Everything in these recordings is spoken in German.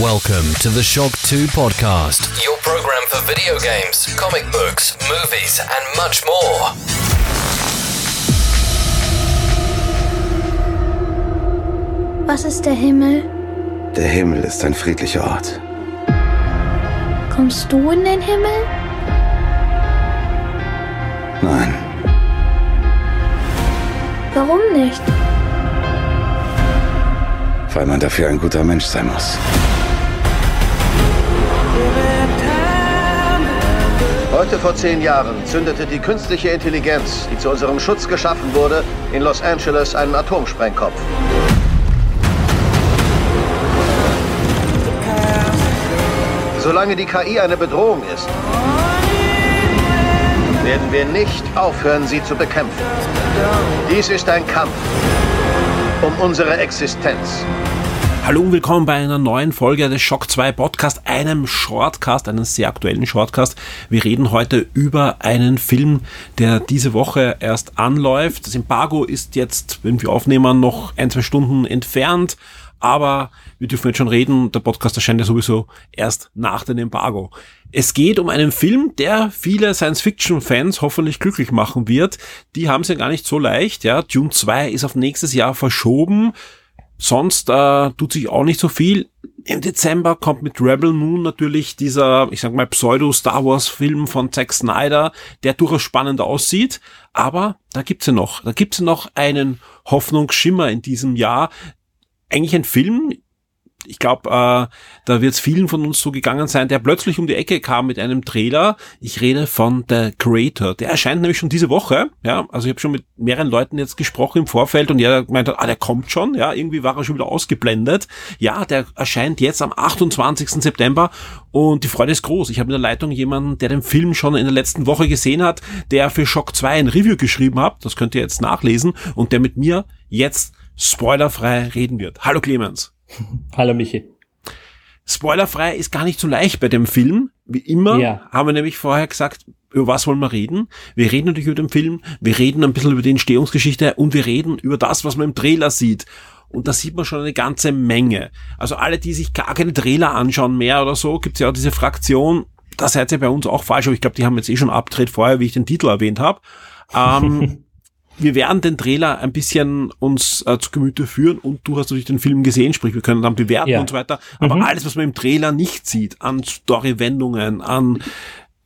Welcome to the Shock 2 podcast, your program for video games, comic books, movies, and much more. Was ist der Himmel? Der Himmel ist ein friedlicher Ort. Kommst du in den Himmel? Nein, Warum nicht? weil man dafür ein guter Mensch sein muss. Heute vor zehn Jahren zündete die künstliche Intelligenz, die zu unserem Schutz geschaffen wurde, in Los Angeles einen Atomsprengkopf. Solange die KI eine Bedrohung ist, werden wir nicht aufhören, sie zu bekämpfen. Dies ist ein Kampf um unsere Existenz. Hallo und willkommen bei einer neuen Folge des Shock 2 Podcast, einem Shortcast, einem sehr aktuellen Shortcast. Wir reden heute über einen Film, der diese Woche erst anläuft. Das Embargo ist jetzt, wenn wir aufnehmen, noch ein, zwei Stunden entfernt. Aber wir dürfen jetzt schon reden, der Podcast erscheint ja sowieso erst nach dem Embargo. Es geht um einen Film, der viele Science-Fiction-Fans hoffentlich glücklich machen wird. Die haben es ja gar nicht so leicht. Ja, Dune 2 ist auf nächstes Jahr verschoben. Sonst äh, tut sich auch nicht so viel. Im Dezember kommt mit Rebel Moon natürlich dieser, ich sag mal, Pseudo-Star Wars-Film von Zack Snyder, der durchaus spannend aussieht. Aber da gibt's ja noch, da gibt's ja noch einen Hoffnungsschimmer in diesem Jahr. Eigentlich ein Film, ich glaube, äh, da wird es vielen von uns so gegangen sein, der plötzlich um die Ecke kam mit einem Trailer. Ich rede von The Creator. Der erscheint nämlich schon diese Woche. Ja, also ich habe schon mit mehreren Leuten jetzt gesprochen im Vorfeld und jeder gemeint hat, ah, der kommt schon. Ja, irgendwie war er schon wieder ausgeblendet. Ja, der erscheint jetzt am 28. September und die Freude ist groß. Ich habe in der Leitung jemanden, der den Film schon in der letzten Woche gesehen hat, der für Shock 2 ein Review geschrieben hat. Das könnt ihr jetzt nachlesen und der mit mir jetzt spoilerfrei reden wird. Hallo Clemens. Hallo Michi. Spoilerfrei ist gar nicht so leicht bei dem Film. Wie immer Ja. haben wir nämlich vorher gesagt, über was wollen wir reden? Wir reden natürlich über den Film, wir reden ein bisschen über die Entstehungsgeschichte und wir reden über das, was man im Trailer sieht. Und da sieht man schon eine ganze Menge. Also alle, die sich gar keine Trailer anschauen mehr oder so, gibt's ja auch diese Fraktion, da seid ihr bei uns auch falsch, aber ich glaube, die haben jetzt eh schon abgedreht vorher, wie ich den Titel erwähnt habe. Ähm, wir werden den Trailer ein bisschen uns äh, zu Gemüte führen und du hast natürlich den Film gesehen, sprich wir können dann bewerten Ja. und so weiter. Aber alles, was man im Trailer nicht sieht, an Storywendungen, an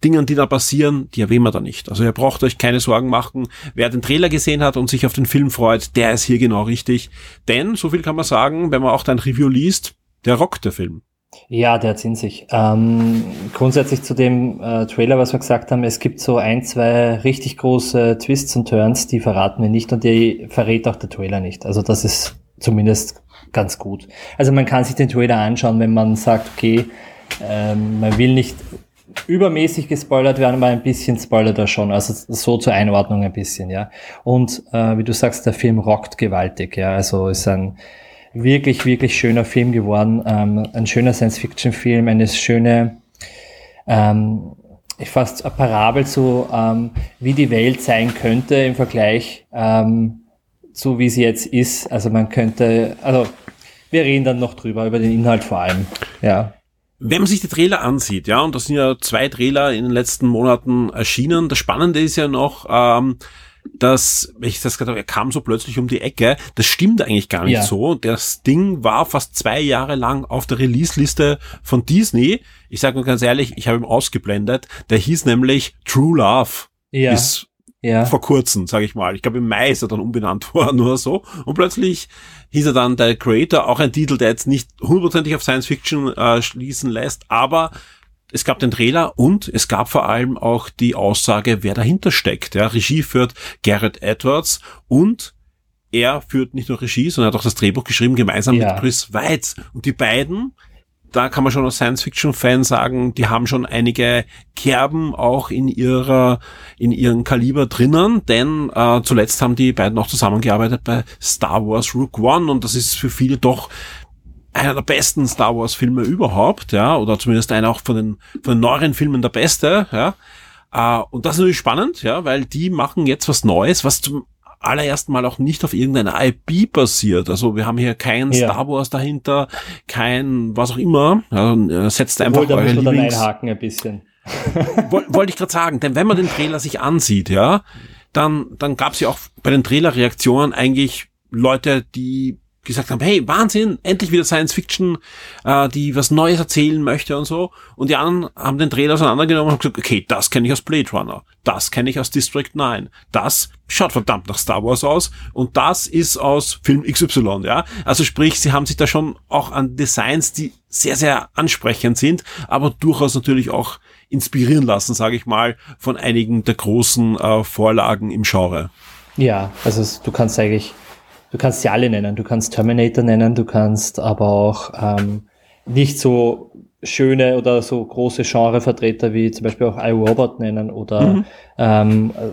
Dingen, die da passieren, die erwähnen wir da nicht. Also ihr braucht euch keine Sorgen machen. Wer den Trailer gesehen hat und sich auf den Film freut, der ist hier genau richtig. Denn, so viel kann man sagen, wenn man auch dein Review liest, der rockt der Film. Ja, der hat's in sich. Ähm, grundsätzlich zu dem äh, Trailer, was wir gesagt haben, es gibt so ein, zwei richtig große Twists und Turns, die verraten wir nicht und die verrät auch der Trailer nicht. Also das ist zumindest ganz gut. Also man kann sich den Trailer anschauen, wenn man sagt, okay, ähm, man will nicht übermäßig gespoilert werden, aber ein bisschen spoilert er schon. Also so zur Einordnung ein bisschen, ja. Und äh, wie du sagst, der Film rockt gewaltig, ja. Also ist ein wirklich, wirklich schöner Film geworden. Ähm, ein schöner Science-Fiction-Film, eine schöne, ähm, fast eine Parabel zu, ähm, wie die Welt sein könnte im Vergleich ähm, zu wie sie jetzt ist. Also man könnte, also wir reden dann noch drüber, über den Inhalt vor allem. Ja. Wenn man sich die Trailer ansieht, ja, und das sind ja zwei Trailer in den letzten Monaten erschienen, das Spannende ist ja noch, ähm, dass, ich das gerade, er kam so plötzlich um die Ecke, das stimmt eigentlich gar nicht Ja. so. Das Ding war fast zwei Jahre lang auf der Release-Liste von Disney. Ich sage nur ganz ehrlich, ich habe ihn ausgeblendet. Der hieß nämlich True Love. Ja. Bis ja. vor kurzem, sage ich mal. Ich glaube, im Mai ist er dann umbenannt worden oder so. Und plötzlich hieß er dann der Creator, auch ein Titel, der jetzt nicht hundertprozentig auf Science Fiction äh, schließen lässt, aber es gab den Trailer und es gab vor allem auch die Aussage, wer dahinter steckt. Ja, Regie führt Garrett Edwards und er führt nicht nur Regie, sondern hat auch das Drehbuch geschrieben, gemeinsam Ja. mit Chris Weitz. Und die beiden, da kann man schon als Science-Fiction-Fan sagen, die haben schon einige Kerben auch in ihrer, in ihren Kaliber drinnen, denn äh, zuletzt haben die beiden auch zusammengearbeitet bei Star Wars Rook One und das ist für viele doch einer der besten Star Wars Filme überhaupt, ja, oder zumindest einer auch von den, von den neueren Filmen der beste, ja. Äh, und das ist natürlich spannend, ja, weil die machen jetzt was Neues, was zum allerersten Mal auch nicht auf irgendeiner IP basiert. Also wir haben hier kein Ja. Star Wars dahinter, kein was auch immer. Also, setzt einfach Obwohl, da eure Lieblings... einhaken ein bisschen. Woll- Wollte ich gerade sagen, denn wenn man den Trailer sich ansieht, ja, dann, dann gab es ja auch bei den Trailer-Reaktionen eigentlich Leute, die gesagt haben, hey, Wahnsinn, endlich wieder Science Fiction, äh, die was Neues erzählen möchte und so. Und die anderen haben den Trailer auseinandergenommen und gesagt, okay, das kenne ich aus Blade Runner, das kenne ich aus District 9, das schaut verdammt nach Star Wars aus und das ist aus Film XY, ja. Also sprich, sie haben sich da schon auch an Designs, die sehr, sehr ansprechend sind, aber durchaus natürlich auch inspirieren lassen, sage ich mal, von einigen der großen äh, Vorlagen im Genre. Ja, also du kannst eigentlich, du kannst sie alle nennen. Du kannst Terminator nennen, du kannst aber auch ähm, nicht so schöne oder so große Genrevertreter wie zum Beispiel auch iRobot nennen oder Mhm. ähm, äh,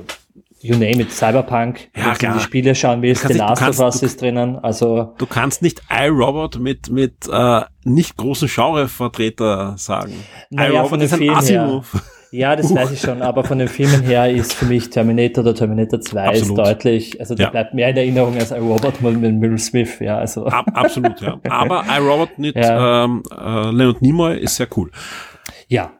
you name it, Cyberpunk. Ja, Wenn du die Spiele schauen willst, The Last of kannst- Us du- ist drinnen. Also Du kannst nicht iRobot mit, mit äh, nicht großen Genrevertreter sagen. Naja, iRobot von den ist ein Filmen her. Ja, das weiß ich schon, aber von den Filmen her ist für mich Terminator oder Terminator 2 Absolut. ist deutlich, also da Ja. bleibt mehr in Erinnerung als iRobot mit mit Will Smith, ja, also. Ab, absolut, ja. Aber iRobot mit Ja. ähm, äh, Leonard Nimoy ist sehr cool. Ja,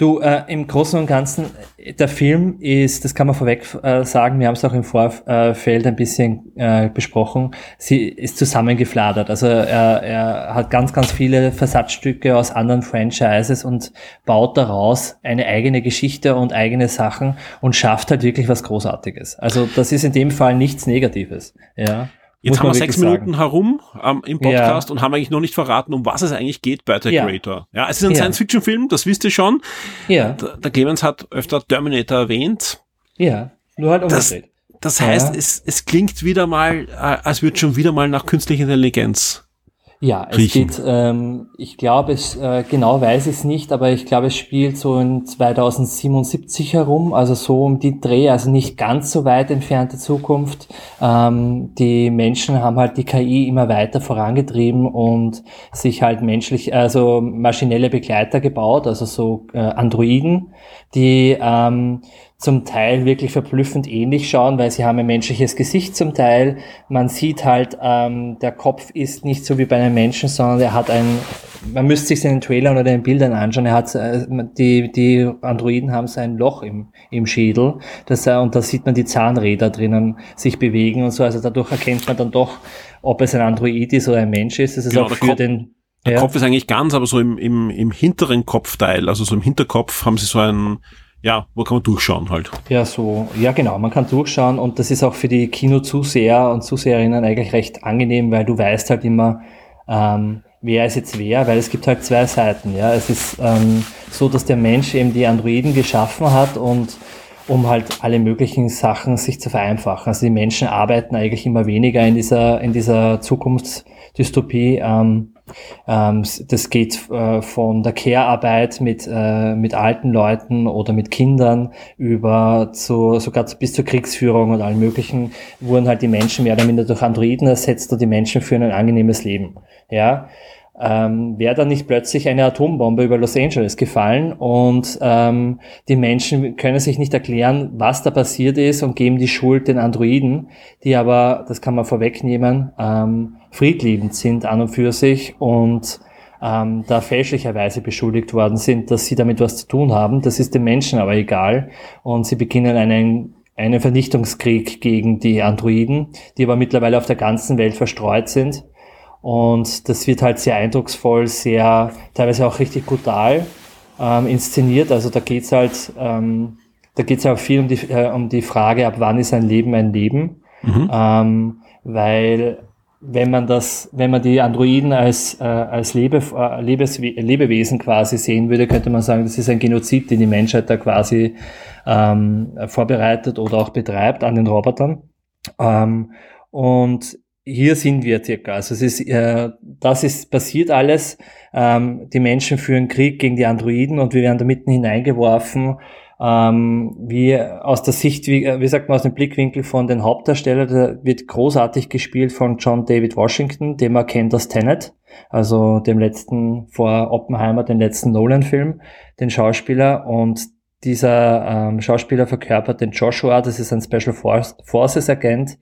du, äh, im Großen und Ganzen, äh, der Film ist, das kann man vorweg äh, sagen, wir haben es auch im Vorfeld ein bisschen äh, besprochen, sie ist zusammengefladert. Also er, er hat ganz, ganz viele Versatzstücke aus anderen Franchises und baut daraus eine eigene Geschichte und eigene Sachen und schafft halt wirklich was Großartiges. Also das ist in dem Fall nichts Negatives. Ja. Jetzt Muss haben wir sechs Minuten herum ähm, im Podcast Ja. und haben eigentlich noch nicht verraten, um was es eigentlich geht bei The Ja. Creator. Ja, es ist ein Ja. Science-Fiction-Film, das wisst ihr schon. Ja, Der, der Clemens hat öfter Terminator erwähnt. ja, nur halt Das- umgedreht. Das heißt, Ja. es, es klingt wieder mal, äh, als würde schon wieder mal nach künstlicher Intelligenz. Ja, es riechen. geht, ähm, ich glaube, es äh, genau weiß ich es nicht, aber ich glaube, es spielt so in 2077 herum, also so um die Dreh, also nicht ganz so weit entfernte Zukunft. Ähm, die Menschen haben halt die KI immer weiter vorangetrieben und sich halt menschlich, also maschinelle Begleiter gebaut, also so äh, Androiden, die ähm, zum Teil wirklich verblüffend ähnlich schauen, weil sie haben ein menschliches Gesicht zum Teil. Man sieht halt, ähm, der Kopf ist nicht so wie bei einem Menschen, sondern er hat ein, man müsste sich den Trailern oder den Bildern anschauen, er hat, äh, die, die Androiden haben so ein Loch im, im Schädel, das, äh, und da sieht man die Zahnräder drinnen sich bewegen und so, also dadurch erkennt man dann doch, ob es ein Android ist oder ein Mensch ist. Das ist Genau, auch der für Kopf- den, Der ja. Kopf ist eigentlich ganz, aber so im, im, im hinteren Kopfteil, also so im Hinterkopf haben sie so einen, ja, wo kann man durchschauen halt. Ja, so, ja genau, man kann durchschauen und das ist auch für die Kinozuseher und Zuseherinnen eigentlich recht angenehm, weil du weißt halt immer, ähm, wer ist jetzt wer, weil es gibt halt zwei Seiten, ja. Es ist ähm, so, dass der Mensch eben die Androiden geschaffen hat und um halt alle möglichen Sachen sich zu vereinfachen. Also die Menschen arbeiten eigentlich immer weniger in dieser, in dieser Zukunftsdystopie. Ähm, ähm, das geht äh, von der Care-Arbeit mit, äh, mit alten Leuten oder mit Kindern über zu, sogar bis zur Kriegsführung und allen möglichen, wurden halt die Menschen mehr oder minder durch Androiden ersetzt und die Menschen führen ein angenehmes Leben. Ja. Ähm, wäre dann nicht plötzlich eine Atombombe über Los Angeles gefallen und ähm, die Menschen können sich nicht erklären, was da passiert ist und geben die Schuld den Androiden, die aber, das kann man vorwegnehmen, ähm, friedliebend sind an und für sich und ähm, da fälschlicherweise beschuldigt worden sind, dass sie damit was zu tun haben. Das ist den Menschen aber egal und sie beginnen einen einen Vernichtungskrieg gegen die Androiden, die aber mittlerweile auf der ganzen Welt verstreut sind. Und das wird halt sehr eindrucksvoll, sehr, teilweise auch richtig brutal ähm, inszeniert. Also da geht's halt, ähm, da geht's auch viel um die, äh, um die Frage, ab wann ist ein Leben ein Leben. Ähm, weil wenn man das, wenn man die Androiden als, äh, als Lebe, äh, Lebeswe Lebewesen quasi sehen würde, könnte man sagen, das ist ein Genozid, den die Menschheit da quasi ähm, vorbereitet oder auch betreibt an den Robotern. Ähm, und hier sind wir circa. Also es ist, äh, das ist passiert alles. Ähm, die Menschen führen Krieg gegen die Androiden und wir werden da mitten hineingeworfen. Ähm, wie aus der Sicht, wie, wie sagt man, aus dem Blickwinkel von den Hauptdarstellern, der wird großartig gespielt von John David Washington, den man kennt aus Tenet, also dem letzten vor Oppenheimer, den letzten Nolan-Film, den Schauspieler und dieser ähm, Schauspieler verkörpert den Joshua, das ist ein Special Forces Agent,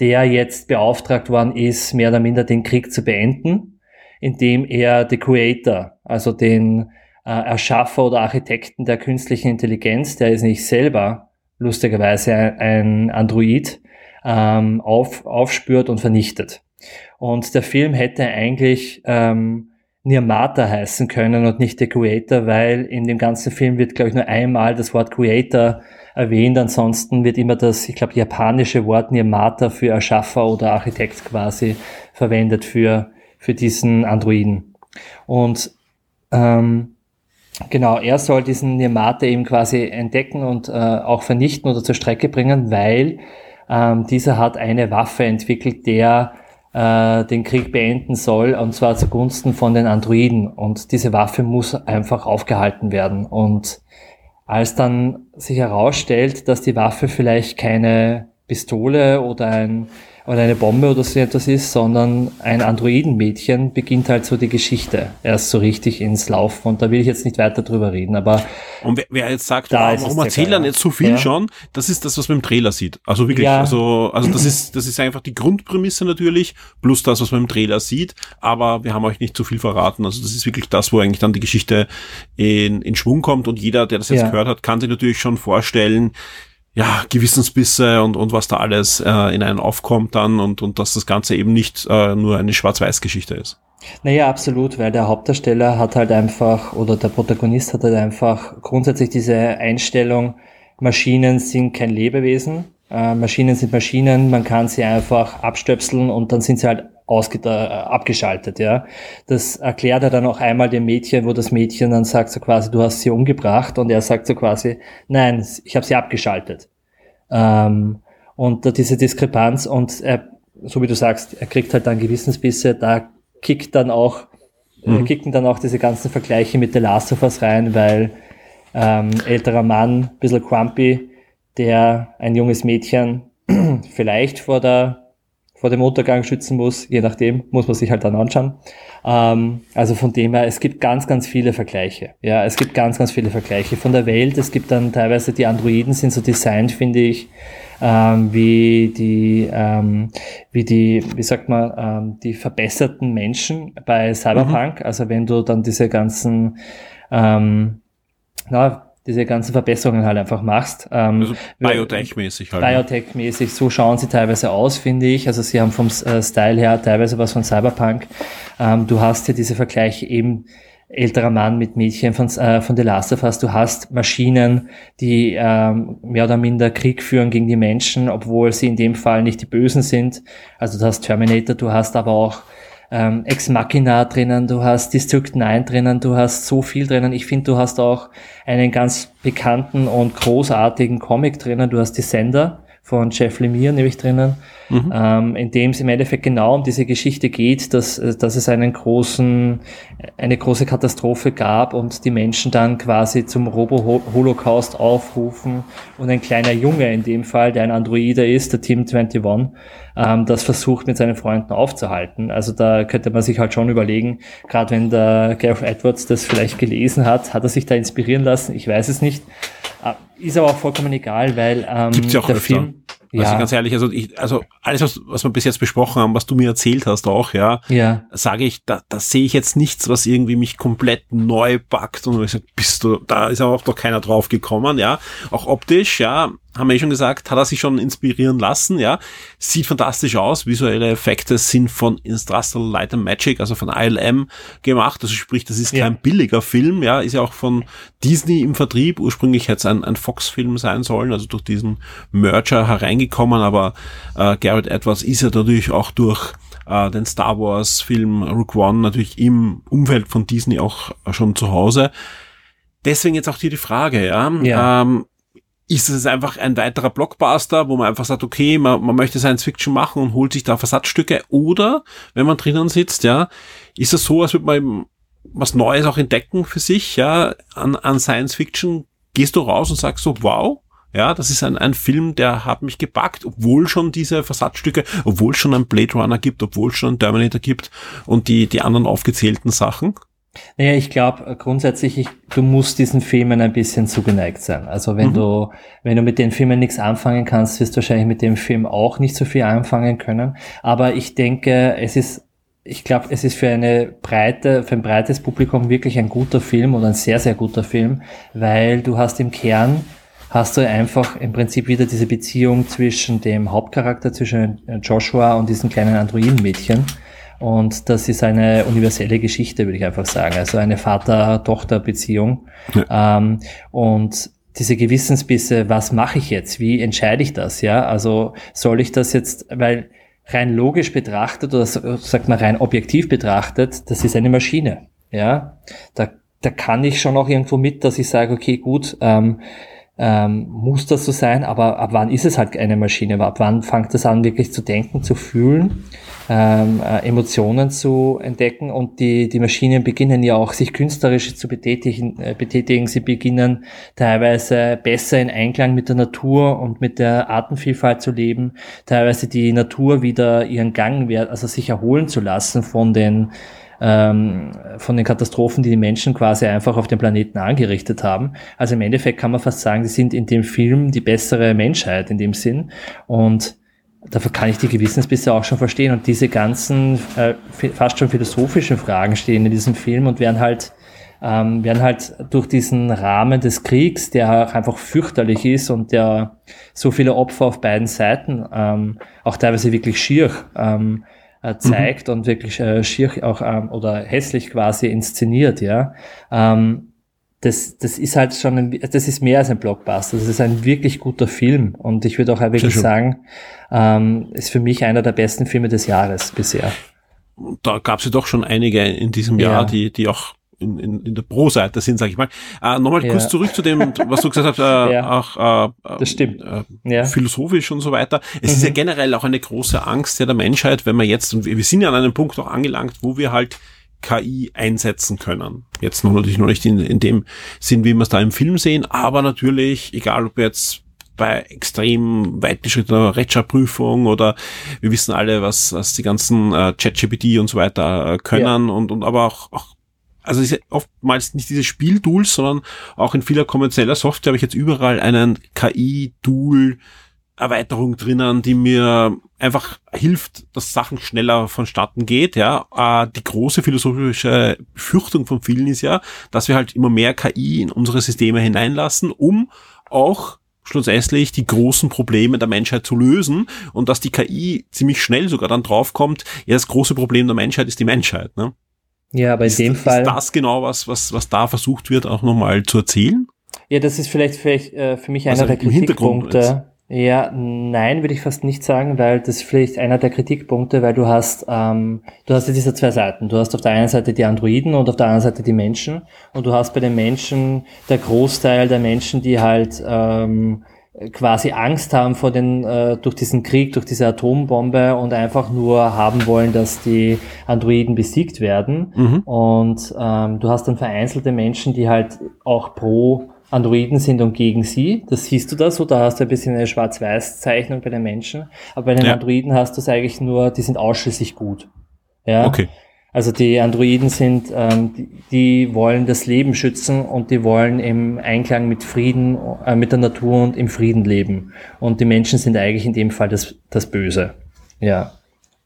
der jetzt beauftragt worden ist, mehr oder minder den Krieg zu beenden, indem er The Creator, also den äh, Erschaffer oder Architekten der künstlichen Intelligenz, der ist nicht selber lustigerweise ein Android, ähm, auf, aufspürt und vernichtet. Und der Film hätte eigentlich ähm, Nirmata heißen können und nicht The Creator, weil in dem ganzen Film wird, glaube ich, nur einmal das Wort Creator erwähnt. Ansonsten wird immer das, ich glaube, japanische Wort Nirmata für Erschaffer oder Architekt quasi verwendet für, für diesen Androiden. Und ähm, genau, er soll diesen Nirmata eben quasi entdecken und äh, auch vernichten oder zur Strecke bringen, weil ähm, dieser hat eine Waffe entwickelt, der äh, den Krieg beenden soll, und zwar zugunsten von den Androiden. Und diese Waffe muss einfach aufgehalten werden. Und als dann sich herausstellt, dass die Waffe vielleicht keine Pistole oder ein oder eine Bombe oder so etwas ist, sondern ein Androidenmädchen beginnt halt so die Geschichte erst so richtig ins Laufen. Und da will ich jetzt nicht weiter drüber reden, aber. Und wer, wer jetzt sagt, da warum erzählt er nicht so viel ja. schon, das ist das, was man im Trailer sieht. Also wirklich, ja. also, also das ist, das ist einfach die Grundprämisse natürlich, plus das, was man im Trailer sieht, aber wir haben euch nicht zu viel verraten. Also das ist wirklich das, wo eigentlich dann die Geschichte in, in Schwung kommt und jeder, der das jetzt ja. gehört hat, kann sich natürlich schon vorstellen, ja, Gewissensbisse und, und was da alles äh, in einen aufkommt dann und, und dass das Ganze eben nicht äh, nur eine Schwarz-Weiß-Geschichte ist. Naja, absolut, weil der Hauptdarsteller hat halt einfach, oder der Protagonist hat halt einfach grundsätzlich diese Einstellung, Maschinen sind kein Lebewesen, äh, Maschinen sind Maschinen, man kann sie einfach abstöpseln und dann sind sie halt ausge äh, abgeschaltet, ja. Das erklärt er dann auch einmal dem Mädchen, wo das Mädchen dann sagt so quasi, du hast sie umgebracht und er sagt so quasi, nein, ich habe sie abgeschaltet. Ähm, und da diese Diskrepanz und er, so wie du sagst, er kriegt halt dann Gewissensbisse, da kickt dann auch, mhm. kicken dann auch diese ganzen Vergleiche mit The Last of Us rein, weil ähm, älterer Mann, bisschen crumpy, der ein junges Mädchen vielleicht vor der vor dem Untergang schützen muss, je nachdem, muss man sich halt dann anschauen. Ähm, also von dem her, es gibt ganz, ganz viele Vergleiche. Ja, es gibt ganz, ganz viele Vergleiche von der Welt. Es gibt dann teilweise, die Androiden sind so designt, finde ich, ähm, wie die, ähm, wie die, wie sagt man, ähm, die verbesserten Menschen bei Cyberpunk. Mhm. Also wenn du dann diese ganzen, ähm, na, diese ganzen Verbesserungen halt einfach machst. Ähm, also Biotech-mäßig halt. Ne? Biotech-mäßig, so schauen sie teilweise aus, finde ich. Also sie haben vom äh, Style her teilweise was von Cyberpunk. Ähm, du hast ja diese Vergleiche eben älterer Mann mit Mädchen von, äh, von The Last of Us. Du hast Maschinen, die ähm, mehr oder minder Krieg führen gegen die Menschen, obwohl sie in dem Fall nicht die Bösen sind. Also du hast Terminator, du hast aber auch ähm, Ex Machina drinnen, du hast District 9 drinnen, du hast so viel drinnen. Ich finde, du hast auch einen ganz bekannten und großartigen Comic drinnen. Du hast die Sender von Jeff Lemire nämlich drinnen, mhm. ähm, in dem es im Endeffekt genau um diese Geschichte geht, dass, dass es einen großen, eine große Katastrophe gab und die Menschen dann quasi zum Robo-Holocaust aufrufen und ein kleiner Junge in dem Fall, der ein Androide ist, der Team 21, ähm, das versucht mit seinen Freunden aufzuhalten. Also da könnte man sich halt schon überlegen, gerade wenn der Gareth Edwards das vielleicht gelesen hat, hat er sich da inspirieren lassen, ich weiß es nicht. Äh, ist aber auch vollkommen egal, weil ähm, Gibt's ja auch der öfter. Film. Ja. Also ganz ehrlich, also ich, also alles, was, was wir bis jetzt besprochen haben, was du mir erzählt hast auch, ja, ja. sage ich, da, da sehe ich jetzt nichts, was irgendwie mich komplett neu packt und ich sage, bist du, da ist aber auch doch keiner drauf gekommen, ja. Auch optisch, ja, haben wir eh schon gesagt, hat er sich schon inspirieren lassen, ja. Sieht fantastisch aus, visuelle Effekte sind von Industrial Light and Magic, also von ILM gemacht, also sprich, das ist ja. kein billiger Film, ja, ist ja auch von Disney im Vertrieb, ursprünglich hätte es ein, ein Fox-Film sein sollen, also durch diesen Merger hereingekommen, aber äh, Garrett Edwards ist ja dadurch auch durch äh, den Star Wars Film Rook One natürlich im Umfeld von Disney auch schon zu Hause. Deswegen jetzt auch hier die Frage, ja, ja. Ähm, ist es einfach ein weiterer Blockbuster, wo man einfach sagt, okay, man, man möchte Science Fiction machen und holt sich da Versatzstücke oder wenn man drinnen sitzt, ja, ist es so, als würde man was Neues auch entdecken für sich, ja, an, an Science Fiction, gehst du raus und sagst so, wow, ja, das ist ein, ein Film, der hat mich gepackt, obwohl schon diese Versatzstücke, obwohl schon ein Blade Runner gibt, obwohl schon ein Terminator gibt und die, die anderen aufgezählten Sachen. Naja, ich glaube grundsätzlich, ich, du musst diesen Filmen ein bisschen zugeneigt sein. Also wenn mhm. du, wenn du mit den Filmen nichts anfangen kannst, wirst du wahrscheinlich mit dem Film auch nicht so viel anfangen können. Aber ich denke, es ist, ich glaube, es ist für eine breite, für ein breites Publikum wirklich ein guter Film oder ein sehr, sehr guter Film, weil du hast im Kern hast du einfach im Prinzip wieder diese Beziehung zwischen dem Hauptcharakter, zwischen Joshua und diesem kleinen Androidenmädchen. Und das ist eine universelle Geschichte, würde ich einfach sagen. Also eine Vater-Tochter-Beziehung. Ja. Ähm, und diese Gewissensbisse, was mache ich jetzt? Wie entscheide ich das? Ja, also soll ich das jetzt, weil rein logisch betrachtet oder sagt man rein objektiv betrachtet, das ist eine Maschine. Ja, da, da kann ich schon auch irgendwo mit, dass ich sage, okay, gut, ähm, ähm, muss das so sein, aber ab wann ist es halt eine Maschine? Ab wann fängt es an, wirklich zu denken, zu fühlen, ähm, äh, Emotionen zu entdecken und die, die Maschinen beginnen ja auch, sich künstlerisch zu betätigen, äh, betätigen. Sie beginnen teilweise besser in Einklang mit der Natur und mit der Artenvielfalt zu leben, teilweise die Natur wieder ihren Gang, also sich erholen zu lassen von den ähm, von den Katastrophen, die die Menschen quasi einfach auf dem Planeten angerichtet haben. Also im Endeffekt kann man fast sagen, die sind in dem Film die bessere Menschheit in dem Sinn. Und dafür kann ich die Gewissensbisse auch schon verstehen. Und diese ganzen äh, fast schon philosophischen Fragen stehen in diesem Film und werden halt ähm, werden halt durch diesen Rahmen des Kriegs, der auch einfach fürchterlich ist und der so viele Opfer auf beiden Seiten, ähm, auch teilweise wirklich schier, ähm, äh, mhm. zeigt mhm. und wirklich äh, schier auch ähm, oder hässlich quasi inszeniert, ja. Ähm, das, das ist halt schon, ein, das ist mehr als ein Blockbuster. Das ist ein wirklich guter Film und ich würde auch wirklich sagen, ähm, ist für mich einer der besten Filme des Jahres bisher. Da gab es ja doch schon einige in diesem Jahr, ja. die, die auch in, in, in der Pro-Seite sind, sage ich mal. Äh, Nochmal ja. kurz zurück zu dem, was du gesagt hast, äh, ja. auch äh, das stimmt. Äh, ja. philosophisch und so weiter. Es mhm. ist ja mhm. generell auch eine große Angst der Menschheit, wenn man jetzt, und wir, wir sind ja an einem Punkt auch angelangt, wo wir halt KI einsetzen können. Jetzt noch natürlich noch nicht in, in dem Sinn, wie wir es da im Film sehen, aber natürlich, egal ob jetzt bei extrem weit beschrittener Rechtschreibprüfung oder wir wissen alle, was, was die ganzen äh, ChatGPT und so weiter äh, können ja. und, und aber auch, auch also ist ja oftmals nicht diese Spieltools, sondern auch in vieler kommerzieller Software habe ich jetzt überall einen KI-Tool, Erweiterung drinnen, die mir einfach hilft, dass Sachen schneller vonstatten geht, ja. Äh, die große philosophische Befürchtung von vielen ist ja, dass wir halt immer mehr KI in unsere Systeme hineinlassen, um auch schlussendlich die großen Probleme der Menschheit zu lösen und dass die KI ziemlich schnell sogar dann draufkommt, ja, das große Problem der Menschheit ist die Menschheit, ne? Ja, aber in ist, dem Fall. Ist das genau was, was, was da versucht wird, auch nochmal zu erzählen? Ja, das ist vielleicht, vielleicht äh, für mich einer also der Kritikpunkte. Ja, nein, würde ich fast nicht sagen, weil das ist vielleicht einer der Kritikpunkte, weil du hast, ähm, du hast ja diese zwei Seiten. Du hast auf der einen Seite die Androiden und auf der anderen Seite die Menschen. Und du hast bei den Menschen der Großteil der Menschen, die halt ähm, quasi Angst haben vor den, äh, durch diesen Krieg, durch diese Atombombe und einfach nur haben wollen, dass die Androiden besiegt werden. Mhm. Und ähm, du hast dann vereinzelte Menschen, die halt auch pro Androiden sind und gegen sie. Das siehst du da so, da hast du ein bisschen eine Schwarz-Weiß-Zeichnung bei den Menschen. Aber bei den ja. Androiden hast du es eigentlich nur, die sind ausschließlich gut. Ja. Okay. Also die Androiden sind, ähm, die, die, wollen das Leben schützen und die wollen im Einklang mit Frieden, äh, mit der Natur und im Frieden leben. Und die Menschen sind eigentlich in dem Fall das, das Böse. Ja.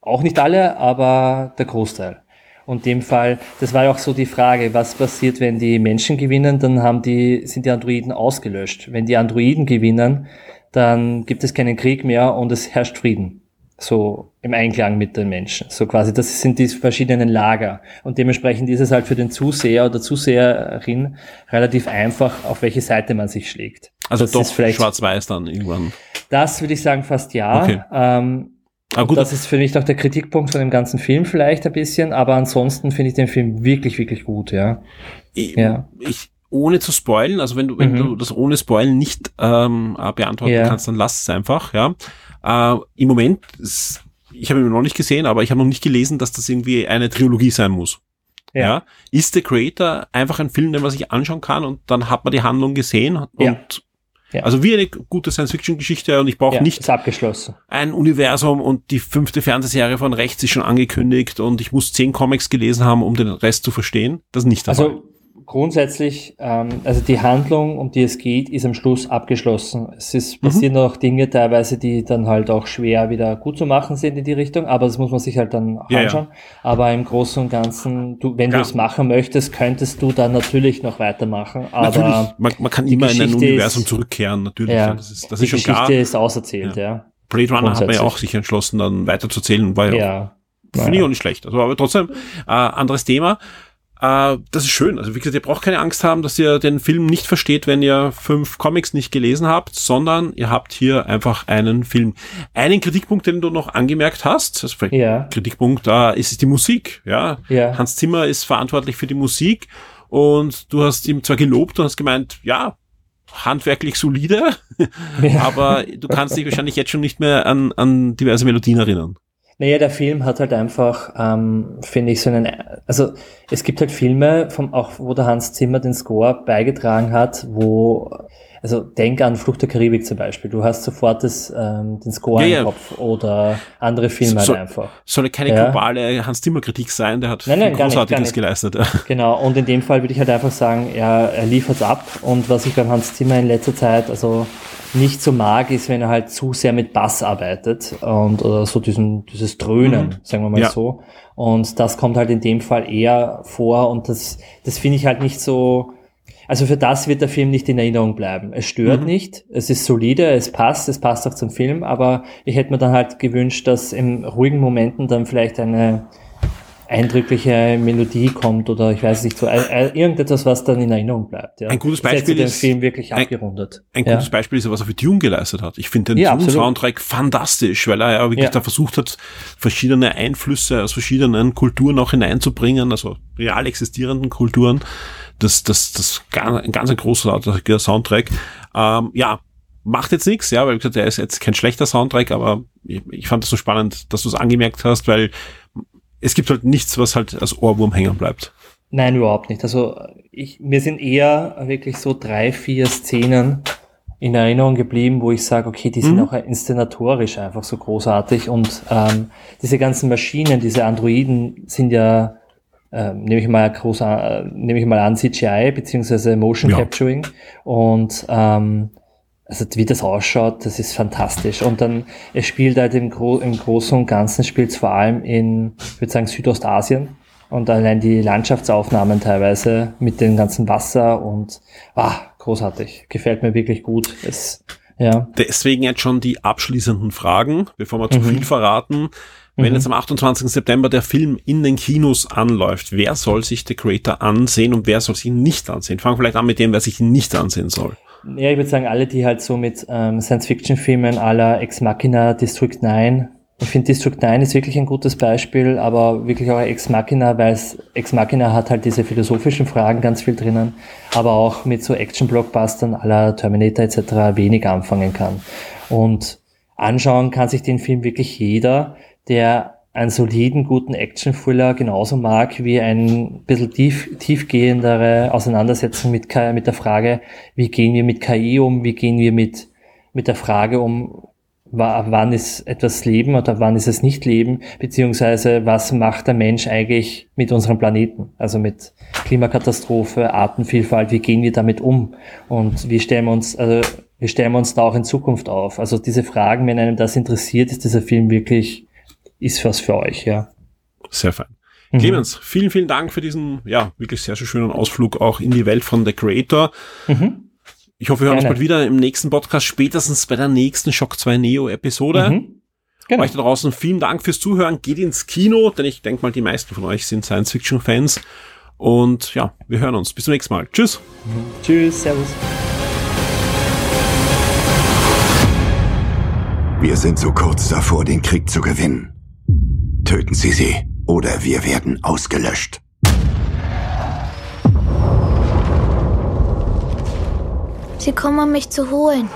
Auch nicht alle, aber der Großteil. Und dem Fall, das war ja auch so die Frage, was passiert, wenn die Menschen gewinnen, dann haben die, sind die Androiden ausgelöscht. Wenn die Androiden gewinnen, dann gibt es keinen Krieg mehr und es herrscht Frieden so im Einklang mit den Menschen. So quasi, das sind die verschiedenen Lager. Und dementsprechend ist es halt für den Zuseher oder Zuseherin relativ einfach, auf welche Seite man sich schlägt. Also das doch schwarz-weiß dann irgendwann. Das würde ich sagen fast ja. Okay. Ähm, Ah, gut. Das ist für mich auch der Kritikpunkt von dem ganzen Film vielleicht ein bisschen, aber ansonsten finde ich den Film wirklich, wirklich gut, ja. Ich, ja. ich ohne zu spoilen, also wenn du, wenn mhm. du das ohne Spoilen nicht ähm, beantworten ja. kannst, dann lass es einfach, ja. Äh, Im Moment, ist, ich habe ihn noch nicht gesehen, aber ich habe noch nicht gelesen, dass das irgendwie eine Trilogie sein muss. Ja. ja. Ist The Creator einfach ein Film, den man sich anschauen kann und dann hat man die Handlung gesehen und ja. Ja. Also wie eine gute Science-Fiction-Geschichte und ich brauche Ja, nicht ist abgeschlossen. ein Universum und die fünfte Fernsehserie von rechts ist schon angekündigt und ich muss zehn Comics gelesen haben, um den Rest zu verstehen. Das ist nicht der Fall. Grundsätzlich, ähm, also die Handlung, um die es geht, ist am Schluss abgeschlossen. Es ist, Mhm. passieren noch Dinge teilweise, die dann halt auch schwer wieder gut zu machen sind in die Richtung, aber das muss man sich halt dann Ja, ja. anschauen. Aber im Großen und Ganzen, du, wenn Ja. du es machen möchtest, könntest du dann natürlich noch weitermachen. Aber Natürlich, man, man kann immer in ein Geschichte Universum ist- zurückkehren, natürlich. ja, Ja, das ist, das die ist schon Geschichte klar. ist auserzählt, ja. Blade Runner hat man ja auch sich entschlossen, dann weiterzuzählen. War ja, Ja. finde ich auch nicht schlecht. Also, aber trotzdem, äh, anderes Thema. Äh, das ist schön. Also wie gesagt, ihr braucht keine Angst haben, dass ihr den Film nicht versteht, wenn ihr fünf Comics nicht gelesen habt, sondern ihr habt hier einfach einen Film. Einen Kritikpunkt, den du noch angemerkt hast, ist vielleicht Ja. Kritikpunkt, da ist es die Musik. Ja, Ja. Hans Zimmer ist verantwortlich für die Musik und du hast ihm zwar gelobt und hast gemeint, ja, handwerklich solide, Ja. aber du kannst dich wahrscheinlich jetzt schon nicht mehr an, an diverse Melodien erinnern. Naja, der Film hat halt einfach, ähm, finde ich, so einen, also es gibt halt Filme, vom, auch wo der Hans Zimmer den Score beigetragen hat, wo, also denk an Flucht der Karibik zum Beispiel, du hast sofort das, ähm, den Score Ja, im Kopf oder andere Filme So- halt einfach. Soll keine Ja. globale Hans Zimmer Kritik sein, der hat Nein, nein, Großartiges nicht. geleistet. Ja. Genau, und in dem Fall würde ich halt einfach sagen, er, er liefert ab. Und was ich beim Hans Zimmer in letzter Zeit also nicht so mag, ist, wenn er halt zu sehr mit Bass arbeitet und oder so diesen, dieses Dröhnen, Mhm. sagen wir mal Ja. so. Und das kommt halt in dem Fall eher vor und das, das finde ich halt nicht so. Also für das wird der Film nicht in Erinnerung bleiben. Es stört Mhm. nicht, es ist solide, es passt, es passt auch zum Film, aber ich hätte mir dann halt gewünscht, dass in ruhigen Momenten dann vielleicht eine eindrückliche Melodie kommt oder ich weiß nicht so, irgendetwas, was dann in Erinnerung bleibt. Ja. Ein gutes Beispiel den ist- Film wirklich ein- abgerundet. Ein ja. gutes Beispiel ist, was er für Dune geleistet hat. Ich finde den Ja, absolut. Dune-Soundtrack fantastisch, weil er ja wirklich Ja. da versucht hat, verschiedene Einflüsse aus verschiedenen Kulturen auch hineinzubringen, also real existierenden Kulturen. Das, das, das gar- ein ganz ein großartiger Soundtrack. Ähm, ja, macht jetzt nichts, ja, weil wie gesagt, er ist jetzt kein schlechter Soundtrack, aber ich, ich fand das so spannend, dass du es angemerkt hast, weil es gibt halt nichts, was halt als Ohrwurm hängen bleibt. Nein, überhaupt nicht. Also ich, mir sind eher wirklich so drei, vier Szenen in Erinnerung geblieben, wo ich sage, okay, die sind Mhm. auch inszenatorisch einfach so großartig und ähm, diese ganzen Maschinen, diese Androiden sind ja, ähm, nehme ich mal groß an, äh, nehme ich mal an CGI beziehungsweise Motion Ja. Capturing und ähm, also wie das ausschaut, das ist fantastisch. Und dann, es spielt halt im, Gro im Großen und Ganzen spielt es vor allem in, ich würde sagen, Südostasien. Und allein die Landschaftsaufnahmen teilweise mit dem ganzen Wasser und ah, großartig. Gefällt mir wirklich gut. Es, ja. Deswegen jetzt schon die abschließenden Fragen, bevor wir zu Mhm. viel verraten. Wenn Mhm. jetzt am 28. September der Film in den Kinos anläuft, wer soll sich The Creator ansehen und wer soll sich ihn nicht ansehen? Fangen vielleicht an mit dem, wer sich ihn nicht ansehen soll. Ja, ich würde sagen, alle, die halt so mit ähm, Science-Fiction-Filmen aller Ex Machina, District 9, ich finde District 9 ist wirklich ein gutes Beispiel, aber wirklich auch Ex Machina, weil es Ex Machina hat halt diese philosophischen Fragen ganz viel drinnen, aber auch mit so Action-Blockbustern aller Terminator etc. wenig anfangen kann. Und anschauen kann sich den Film wirklich jeder, der einen soliden, guten Action-Thriller genauso mag wie ein bisschen tief, tiefgehendere Auseinandersetzung mit, mit der Frage, wie gehen wir mit KI um, wie gehen wir mit, mit der Frage um, wa- wann ist etwas Leben oder wann ist es nicht Leben, beziehungsweise was macht der Mensch eigentlich mit unserem Planeten, also mit Klimakatastrophe, Artenvielfalt, wie gehen wir damit um und wie stellen wir uns, also wie stellen wir uns da auch in Zukunft auf? Also diese Fragen, wenn einem das interessiert, ist dieser Film wirklich, ist was für euch, ja. Sehr fein. Mhm. Clemens, vielen, vielen Dank für diesen, ja, wirklich sehr, sehr schönen Ausflug auch in die Welt von The Creator. Mhm. Ich hoffe, wir hören uns Gerne. bald wieder im nächsten Podcast, spätestens bei der nächsten Shock 2 Neo Episode. Mhm. Genau. Euch da draußen vielen Dank fürs Zuhören. Geht ins Kino, denn ich denke mal, die meisten von euch sind Science-Fiction-Fans. Und ja, wir hören uns. Bis zum nächsten Mal. Tschüss. Tschüss, Servus. Wir sind so kurz davor, den Krieg zu gewinnen. Töten Sie sie, oder wir werden ausgelöscht. Sie kommen, um mich zu holen.